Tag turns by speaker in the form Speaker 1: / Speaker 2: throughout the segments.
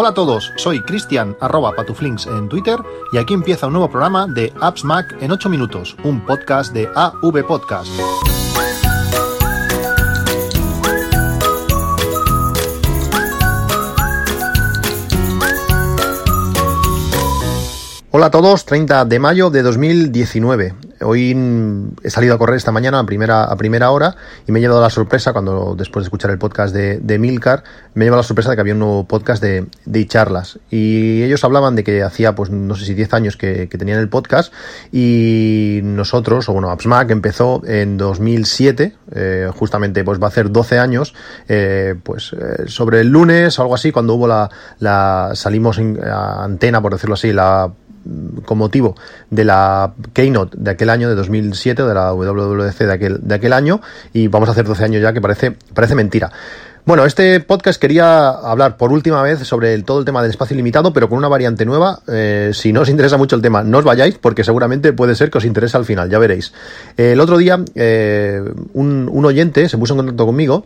Speaker 1: Hola a todos, soy Cristian arroba patuflinks en Twitter y aquí empieza un nuevo programa de Apps Mac en 8 minutos, un podcast de AV Podcast. Hola a todos, 30 de mayo de 2019. Hoy he salido a correr esta mañana a primera, a primera hora y me he llevado la sorpresa cuando después de escuchar el podcast de, de Milcar, me he llevado la sorpresa de que había un nuevo podcast de, de charlas. Y ellos hablaban de que hacía, pues no sé si 10 años que, tenían el podcast y nosotros, o bueno, AppsMac empezó en 2007, eh, justamente pues va a hacer 12 años, eh, pues eh, sobre el lunes o algo así, cuando hubo la, la salimos en antena, por decirlo así, la con motivo de la Keynote de aquel año, de 2007, de la WWDC de aquel, de aquel año, y vamos a hacer 12 años ya, que parece, parece mentira. Bueno, este podcast quería hablar por última vez sobre todo el tema del espacio ilimitado, pero con una variante nueva. Eh, si no os interesa mucho el tema, no os vayáis, porque seguramente puede ser que os interese al final, ya veréis. el otro día, eh, un, un oyente se puso en contacto conmigo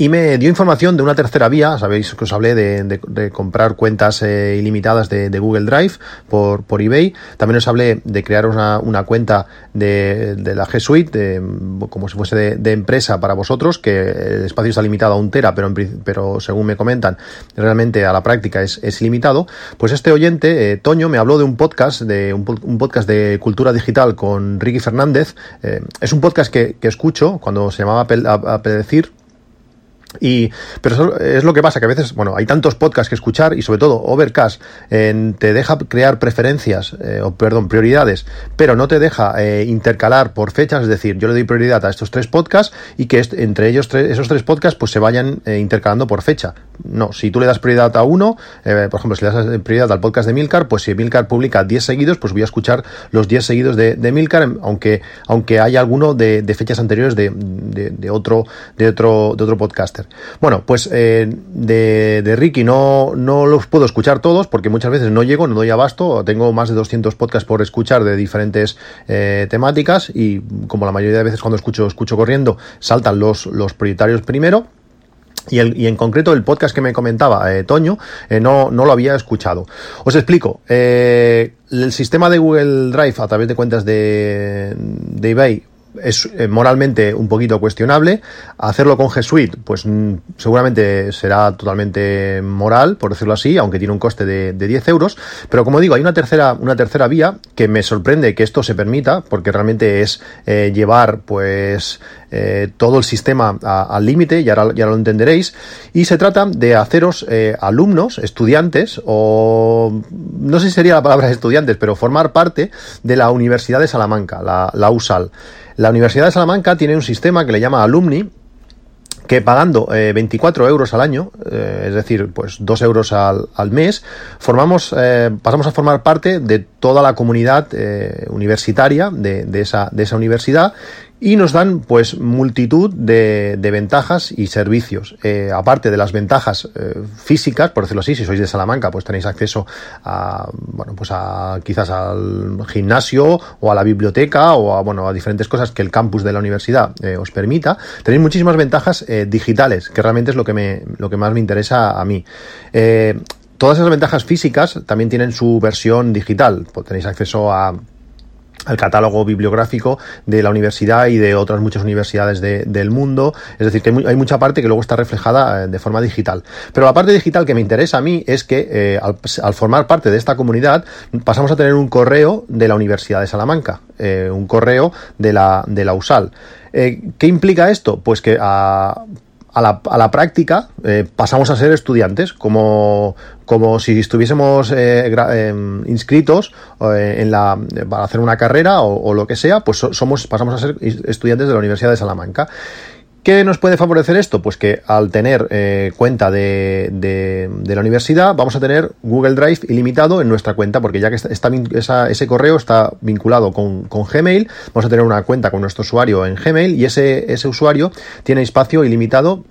Speaker 1: y me dio información de una tercera vía, sabéis que os hablé de, comprar cuentas eh, ilimitadas de, Google Drive por, por eBay, también os hablé de crear una, una cuenta de, la G Suite, como si fuese de, empresa para vosotros, que el espacio está limitado a un tera, pero, en, pero según me comentan, realmente a la práctica es, es ilimitado, pues este oyente, eh, Toño, me habló de un podcast, de un, podcast de cultura digital con Ricky Fernández, eh, es un podcast que, que escucho cuando se llamaba a, a Predecir, y, pero es lo que pasa, que a veces, bueno, hay tantos podcasts que escuchar y sobre todo Overcast eh, te deja crear preferencias, eh, o perdón, prioridades, pero no te deja eh, intercalar por fechas, es decir, yo le doy prioridad a estos tres podcasts y que entre ellos esos tres podcasts pues se vayan eh, intercalando por fecha. No, si tú le das prioridad a uno, eh, por ejemplo, si le das prioridad al podcast de Milcar, pues si Milcar publica 10 seguidos, pues voy a escuchar los 10 seguidos de, Milcar, aunque, aunque haya alguno de, de fechas anteriores de, de, otro, de, otro, de otro podcaster. Bueno, pues eh, de, de, Ricky no, no los puedo escuchar todos porque muchas veces no llego, no doy abasto, tengo más de 200 podcasts por escuchar de diferentes eh, temáticas y como la mayoría de veces cuando escucho, escucho corriendo, saltan los, los prioritarios primero. Y, el, y, en concreto el podcast que me comentaba eh, Toño eh, no, no, lo había escuchado. Os explico. Eh, el sistema de Google Drive a través de cuentas de, de eBay es moralmente un poquito cuestionable. Hacerlo con G Suite, pues mm, seguramente será totalmente moral, por decirlo así, aunque tiene un coste de, de 10 euros. Pero como digo, hay una tercera, una tercera vía que me sorprende que esto se permita, porque realmente es llevar, pues, eh, todo el sistema al límite, y ahora, ya lo entenderéis. Y se trata de haceros eh, alumnos, estudiantes, o no sé si sería la palabra estudiantes, pero formar parte de la Universidad de Salamanca, la, la USAL. La Universidad de Salamanca tiene un sistema que le llama Alumni, que pagando eh, 24 euros al año, eh, es decir, pues 2 euros al, al mes, formamos, eh, pasamos a formar parte de toda la comunidad eh, universitaria de, de, esa, de esa universidad y nos dan pues multitud de, de ventajas y servicios. Eh, aparte de las ventajas eh, físicas, por decirlo así, si sois de Salamanca, pues tenéis acceso a bueno, pues a quizás al gimnasio o a la biblioteca o a bueno, a diferentes cosas que el campus de la universidad eh, os permita. Tenéis muchísimas ventajas digitales, que realmente es lo que me lo que más me interesa a mí. Todas esas ventajas físicas también tienen su versión digital. Pues tenéis acceso a al catálogo bibliográfico de la universidad y de otras muchas universidades de, del mundo. Es decir, que hay mucha parte que luego está reflejada de forma digital. Pero la parte digital que me interesa a mí es que eh, al, al, formar parte de esta comunidad pasamos a tener un correo de la Universidad de Salamanca, eh, un correo de la, de la USAL. Eh, ¿Qué implica esto? Pues que a a la, a la práctica eh, pasamos a ser estudiantes, como, como si estuviésemos eh, eh, inscritos en la, para hacer una carrera o, o, lo que sea, pues somos, pasamos a ser estudiantes de la Universidad de Salamanca. ¿Qué nos puede favorecer esto? Pues que al tener eh, cuenta de, de, de, la universidad vamos a tener Google Drive ilimitado en nuestra cuenta, porque ya que está, está esa, ese correo está vinculado con, con, Gmail, vamos a tener una cuenta con nuestro usuario en Gmail y ese, ese usuario tiene espacio ilimitado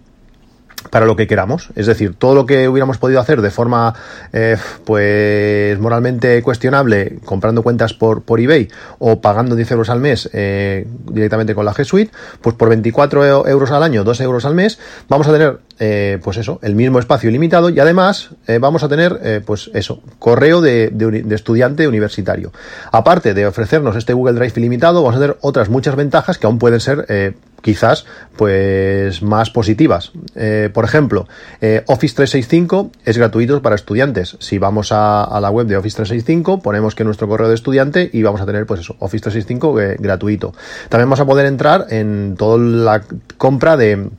Speaker 1: para lo que queramos. Es decir, todo lo que hubiéramos podido hacer de forma, eh, pues, moralmente cuestionable, comprando cuentas por, por eBay o pagando 10 euros al mes eh, directamente con la G Suite, pues por 24 euros al año, 2 euros al mes, vamos a tener, eh, pues eso, el mismo espacio ilimitado y además vamos a tener, pues eso, correo de, de, estudiante universitario. Aparte de ofrecernos este Google Drive ilimitado, vamos a tener otras muchas ventajas que aún pueden ser quizás pues más positivas. Eh, por ejemplo, eh, Office 365 es gratuito para estudiantes. Si vamos a, la web de Office 365, ponemos que nuestro correo de estudiante y vamos a tener pues eso, Office 365 eh, gratuito. También vamos a poder entrar en toda la compra de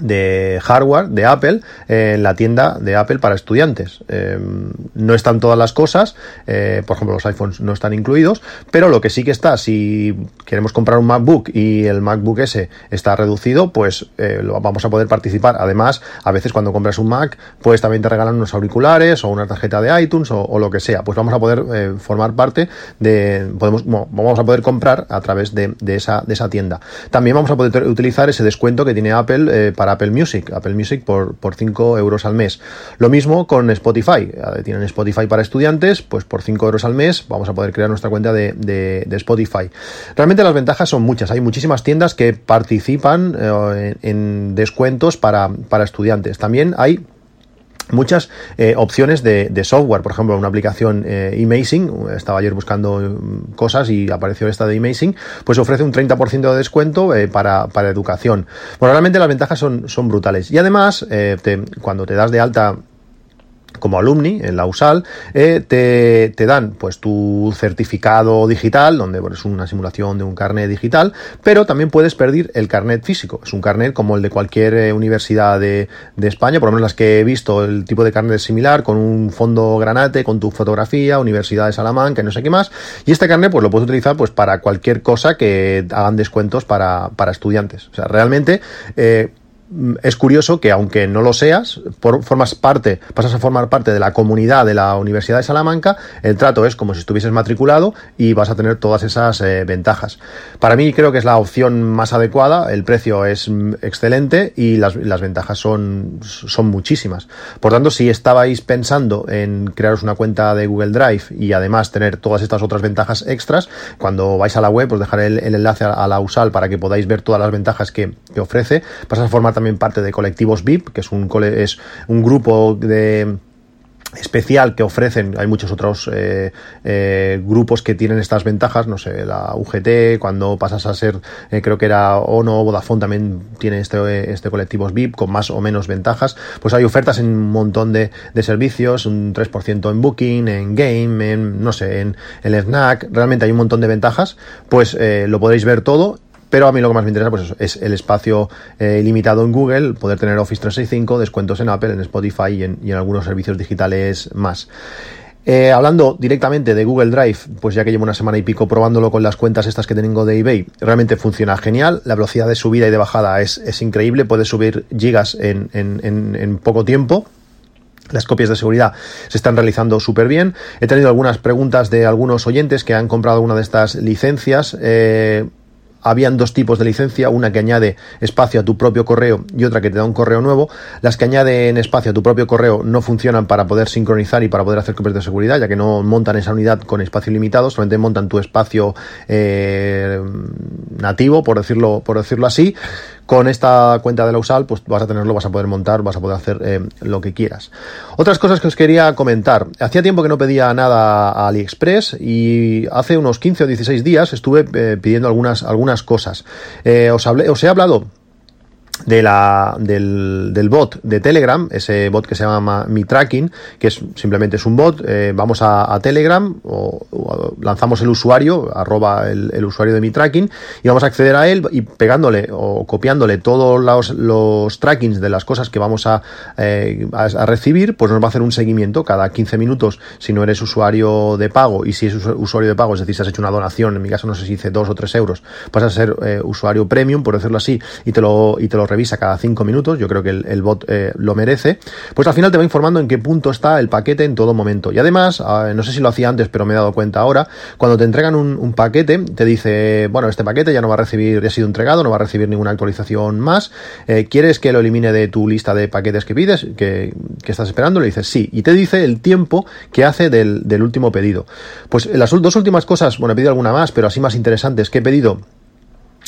Speaker 1: de hardware de Apple en la tienda de Apple para estudiantes. Em, no están todas las cosas, eh, por ejemplo los iPhones no están incluidos, pero lo que sí que está, si queremos comprar un MacBook y el MacBook S está reducido, pues eh, lo vamos a poder participar. Además, a veces cuando compras un Mac, pues también te regalan unos auriculares o una tarjeta de iTunes o, lo que sea. Pues vamos a poder eh, formar parte de, podemos, vamos a poder comprar a través de, esa, de esa tienda. También vamos a poder utilizar ese descuento que tiene Apple para Apple Music, Apple Music por, por 5 euros al mes. Lo mismo con Spotify, tienen Spotify para estudiantes, pues por 5 euros al mes vamos a poder crear nuestra cuenta de, de, Spotify. Realmente las ventajas son muchas, hay muchísimas tiendas que participan eh, en, descuentos para, para estudiantes. También hay muchas eh, opciones de, software, por ejemplo, una aplicación eh, estaba ayer buscando mm, cosas y apareció esta de Amazing, pues ofrece un 30% de descuento eh, para, para, educación. Bueno, realmente las ventajas son, son brutales. Y además, eh, cuando te das de alta como alumni en la USAL, eh, te, te, dan pues tu certificado digital, donde es una simulación de un carnet digital, pero también puedes perder el carnet físico. Es un carnet como el de cualquier eh, universidad de, de, España, por lo menos las que he visto, el tipo de carnet es similar, con un fondo granate, con tu fotografía, Universidad de Salamanca, no sé qué más. Y este carnet pues lo puedes utilizar pues para cualquier cosa que hagan descuentos para, para estudiantes. O sea, realmente eh, es curioso que aunque no lo seas, formas parte, pasas a formar parte de la comunidad de la Universidad de Salamanca, el trato es como si estuvieses matriculado y vas a tener todas esas eh, ventajas. Para mí creo que es la opción más adecuada, el precio es mm, excelente y las, las ventajas son, son muchísimas. Por tanto, si estabais pensando en crearos una cuenta de Google Drive y además tener todas estas otras ventajas extras, cuando vais a la web os dejaré el, enlace a, la USAL para que podáis ver todas las ventajas que, que ofrece, pasas a formar también parte de colectivos VIP, que es un, es un grupo de especial que ofrecen, hay muchos otros eh, eh, grupos que tienen estas ventajas, no sé, la UGT, cuando pasas a ser, eh, creo que era ONO, Vodafone también tiene este, este colectivos VIP con más o menos ventajas, pues hay ofertas en un montón de, de servicios, un 3% en Booking, en Game, en, no sé, en el Snack, realmente hay un montón de ventajas, pues lo podréis ver todo pero a mí lo que más me interesa pues es el espacio eh, ilimitado en Google, poder tener Office 365, descuentos en Apple, en Spotify y en, algunos servicios digitales más. Eh, hablando directamente de Google Drive, pues ya que llevo una semana y pico probándolo con las cuentas estas que tengo de eBay, realmente funciona genial. La velocidad de subida y de bajada es, es increíble, puedes subir gigas en, en, poco tiempo. Las copias de seguridad se están realizando súper bien. He tenido algunas preguntas de algunos oyentes que han comprado una de estas licencias. Eh, habían dos tipos de licencia, una que añade espacio a tu propio correo y otra que te da un correo nuevo. Las que añaden espacio a tu propio correo no funcionan para poder sincronizar y para poder hacer copias de seguridad, ya que no montan esa unidad con espacio limitado, solamente montan tu espacio eh, nativo, por decirlo, por decirlo así. Con esta cuenta de la USAL, pues vas a tenerlo, vas a poder montar, vas a poder hacer eh, lo que quieras. Otras cosas que os quería comentar. Hacía tiempo que no pedía nada a AliExpress y hace unos 15 o 16 días estuve eh, pidiendo algunas, algunas cosas. Eh, os, he hablado de la, del, del, bot de Telegram, ese bot que se llama Mi Tracking, que es simplemente es un bot, eh, vamos a, Telegram o, lanzamos el usuario, arroba el, usuario de Mi Tracking, y vamos a acceder a él y pegándole o copiándole todos los, los trackings de las cosas que vamos a, eh, a, recibir, pues nos va a hacer un seguimiento cada 15 minutos. Si no eres usuario de pago y si es usuario de pago, es decir, si has hecho una donación, en mi caso no sé si hice 2 o 3 euros, vas a ser eh, usuario premium, por decirlo así, y te lo, y te lo revisa cada cinco minutos, yo creo que el, bot eh, lo merece, pues al final te va informando en qué punto está el paquete en todo momento. Y además, ah, no sé si lo hacía antes, pero me he dado cuenta ahora, cuando te entregan un, paquete, te dice, bueno, este paquete ya no va a recibir, ya ha sido entregado, no va a recibir ninguna actualización más, eh, ¿quieres que lo elimine de tu lista de paquetes que pides, que, estás esperando? Le dices sí, y te dice el tiempo que hace del, del último pedido. Pues las dos últimas cosas, bueno, he pedido alguna más, pero así más interesantes que he pedido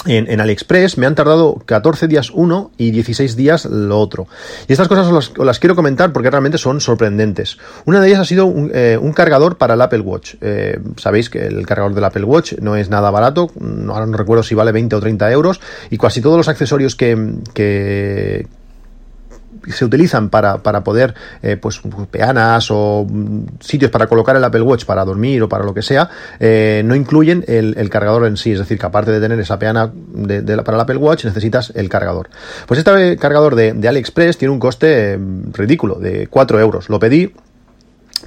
Speaker 1: en, AliExpress me han tardado 14 días uno y 16 días lo otro. Y estas cosas os las, quiero comentar porque realmente son sorprendentes. Una de ellas ha sido un, eh, cargador para el Apple Watch. Eh, sabéis que el cargador del Apple Watch no es nada barato, ahora no recuerdo si vale 20 o 30 euros, y casi todos los accesorios que, que se utilizan para, para poder, eh, pues, peanas o mm, sitios para colocar el Apple Watch para dormir o para lo que sea, eh, no incluyen el, cargador en sí. Es decir, que aparte de tener esa peana para el Apple Watch, necesitas el cargador. Pues este cargador de, de AliExpress tiene un coste mm, ridículo, de 4 euros. Lo pedí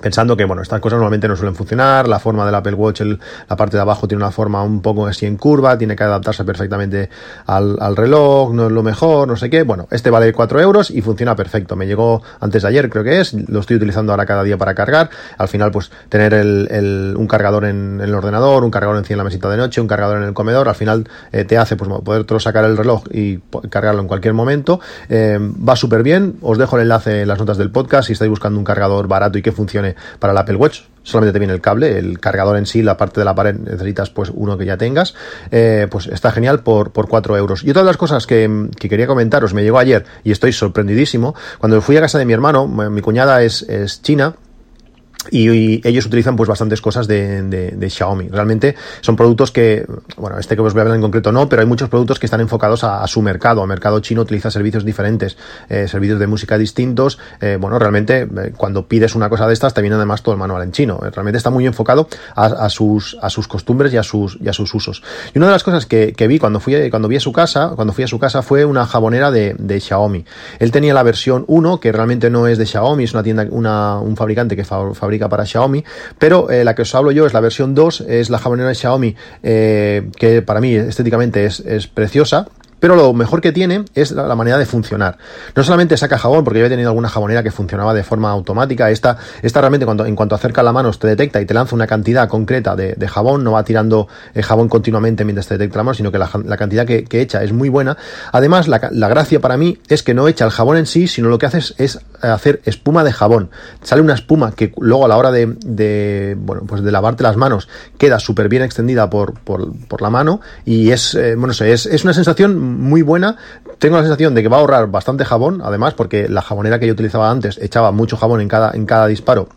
Speaker 1: pensando que bueno estas cosas normalmente no suelen funcionar la forma del Apple Watch la parte de abajo tiene una forma un poco así en curva tiene que adaptarse perfectamente al, reloj no es lo mejor no sé qué. Bueno este vale 4 euros y funciona perfecto. Me llegó antes de ayer creo que es lo estoy utilizando ahora cada día para cargar. Al final pues tener un cargador en, el ordenador un cargador encima en la mesita de noche un cargador en el comedor al final eh, te hace pues poder sacar el reloj y cargarlo en cualquier momento. Eh, va súper bien os dejo el enlace en las notas del podcast. Si estáis buscando un cargador barato y que funcione para el Apple Watch. Solamente te viene el cable, el cargador en sí, la parte de la pared necesitas pues uno que ya tengas. Eh, pues está genial por, por 4 euros. Y otra de las cosas que, quería comentaros, me llegó ayer y estoy sorprendidísimo. Cuando fui a casa de mi hermano, mi cuñada es, es china, y, ellos utilizan pues bastantes cosas de, Xiaomi. Realmente son productos que, bueno, este que os voy a hablar en concreto no, pero hay muchos productos que están enfocados a, su mercado. El mercado chino utiliza servicios diferentes, eh, servicios de música distintos. Eh, bueno, realmente eh, cuando pides una cosa de estas te viene además todo el manual en chino. realmente está muy enfocado a, sus, a sus costumbres y a sus, y a sus usos. Y una de las cosas que, que, vi cuando fui, cuando vi a su casa, cuando fui a su casa fue una jabonera de, de Xiaomi. Él tenía la versión 1, que realmente no es de Xiaomi, es una tienda, una, un fabricante que fabrica para Xiaomi, pero eh, la que os hablo yo es la versión 2, es la jabonera de Xiaomi, eh, que para mí estéticamente es, es preciosa. Pero lo mejor que tiene es la, manera de funcionar. No solamente saca jabón, porque yo he tenido alguna jabonera que funcionaba de forma automática. Esta, esta realmente cuando, en cuanto acerca la mano te detecta y te lanza una cantidad concreta de, jabón, no va tirando el jabón continuamente mientras te detecta la mano, sino que la, cantidad que, echa es muy buena. Además, la, gracia para mí es que no echa el jabón en sí, sino lo que hace es, hacer espuma de jabón. Sale una espuma que luego a la hora de, bueno, pues de lavarte las manos queda súper bien extendida por, por, la mano y es, eh, bueno, es, es una sensación muy buena. Tengo la sensación de que va a ahorrar bastante jabón, además, porque la jabonera que yo utilizaba antes echaba mucho jabón en cada, en cada disparo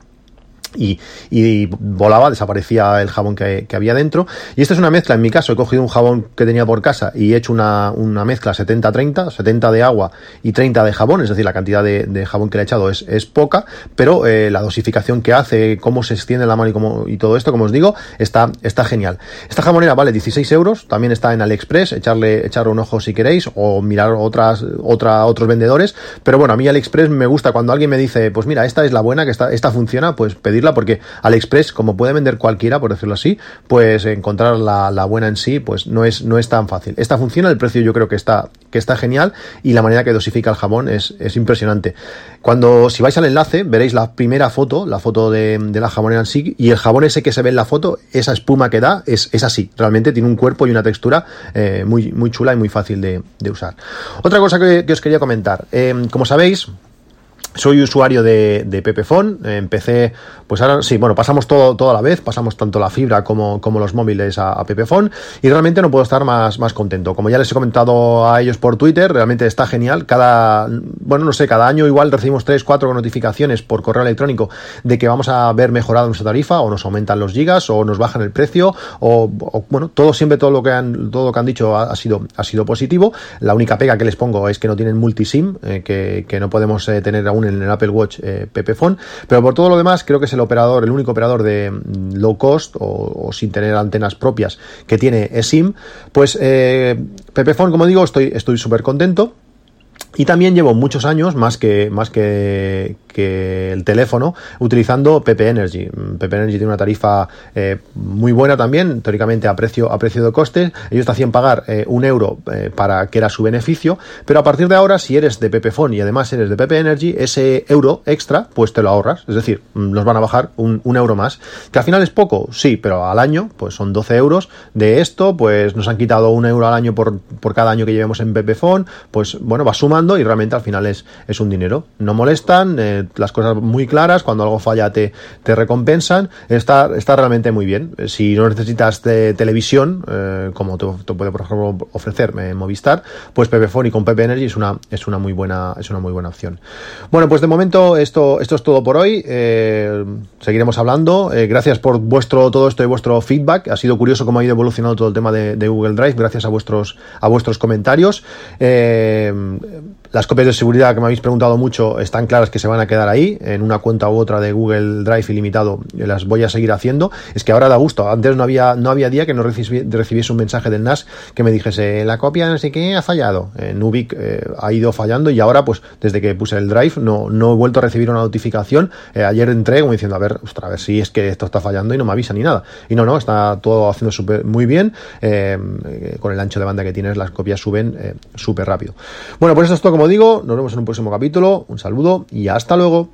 Speaker 1: y, volaba, desaparecía el jabón que, había dentro. Y esta es una mezcla, en mi caso he cogido un jabón que tenía por casa y he hecho una, una mezcla 70-30, 70 de agua y 30 de jabón, es decir, la cantidad de, jabón que le he echado es, es poca, pero eh, la dosificación que hace, cómo se extiende la mano y, todo esto, como os digo, está, está genial. Esta jabonera vale 16 euros, también está en AliExpress, echarle, echar un ojo si queréis o mirar otras, otra, otros vendedores, pero bueno, a mí AliExpress me gusta cuando alguien me dice, pues mira, esta es la buena, que esta, esta funciona, pues pedir porque AliExpress, como puede vender cualquiera, por decirlo así, pues encontrar la, buena en sí, pues no es, no es tan fácil. Esta funciona, el precio yo creo que está, que está genial y la manera que dosifica el jabón es, impresionante. Cuando, si vais al enlace, veréis la primera foto, la foto de, la jabonera en sí, y el jabón ese que se ve en la foto, esa espuma que da, es, es así. Realmente tiene un cuerpo y una textura eh, muy, muy chula y muy fácil de, usar. Otra cosa que, os quería comentar, eh, como sabéis, soy usuario de, de Pepefon, empecé, pues ahora sí, bueno, pasamos todo, todo a la vez, pasamos tanto la fibra como, como los móviles a, a Pepefon y realmente no puedo estar más, más contento. Como ya les he comentado a ellos por Twitter, realmente está genial. Cada, bueno, no sé, cada año igual recibimos 3, 4 notificaciones por correo electrónico de que vamos a ver mejorado nuestra tarifa o nos aumentan los gigas o nos bajan el precio o, bueno, todo siempre todo lo que han, todo lo que han dicho ha, sido, ha sido positivo. La única pega que les pongo es que no tienen multisim, eh, que, que no podemos eh, tener en el Apple Watch eh, Pepephone, pero por todo lo demás creo que es el operador, el único operador de mm, low cost o, sin tener antenas propias que tiene eSIM, pues eh, Pepephone, como digo, estoy súper contento. Y también llevo muchos años, más que, más que, el teléfono utilizando PP Energy. PP Energy tiene una tarifa eh, muy buena también, teóricamente a precio, a precio de costes. Ellos te hacían pagar eh, un euro eh, para que era su beneficio, pero a partir de ahora, si eres de Phone y además eres de PP Energy, ese euro extra, pues te lo ahorras. Es decir, mm, nos van a bajar un, euro más. Que al final es poco, sí, pero al año, pues son 12 euros. De esto, pues nos han quitado un euro al año por, por cada año que llevemos en Phone, pues bueno, va sumando y realmente al final es, es un dinero. No molestan, eh, las cosas muy claras, cuando algo falla te, te recompensan, está, está realmente muy bien. Si no necesitas de televisión, eh, como te, puede por ejemplo ofrecer eh, Movistar, pues Phone y con Pepe Energy es una, es una muy buena, es una muy buena opción. Bueno, pues de momento esto, esto es todo por hoy. seguiremos hablando. gracias por vuestro todo esto y vuestro feedback. Ha sido curioso cómo ha ido evolucionando todo el tema de, Google Drive, gracias a vuestros, a vuestros comentarios. Eh, las copias de seguridad que me habéis preguntado mucho están claras que se van a quedar ahí, en una cuenta u otra de Google Drive ilimitado, las voy a seguir haciendo. Es que ahora da gusto, antes no había, no había día que no recibiese un mensaje del NAS que me dijese, la copia no sé qué ha fallado. En Nubic eh, ha ido fallando y ahora, pues desde que puse el Drive, no, no he vuelto a recibir una notificación. Eh, ayer entré como diciendo, a ver, ostras, a ver si es que esto está fallando y no me avisa ni nada. Y no, no, está todo haciendo super, muy bien. Eh, con el ancho de banda que tienes, las copias suben súper rápido. Bueno, pues esto es todo como digo, nos vemos en un próximo capítulo, un saludo y hasta luego.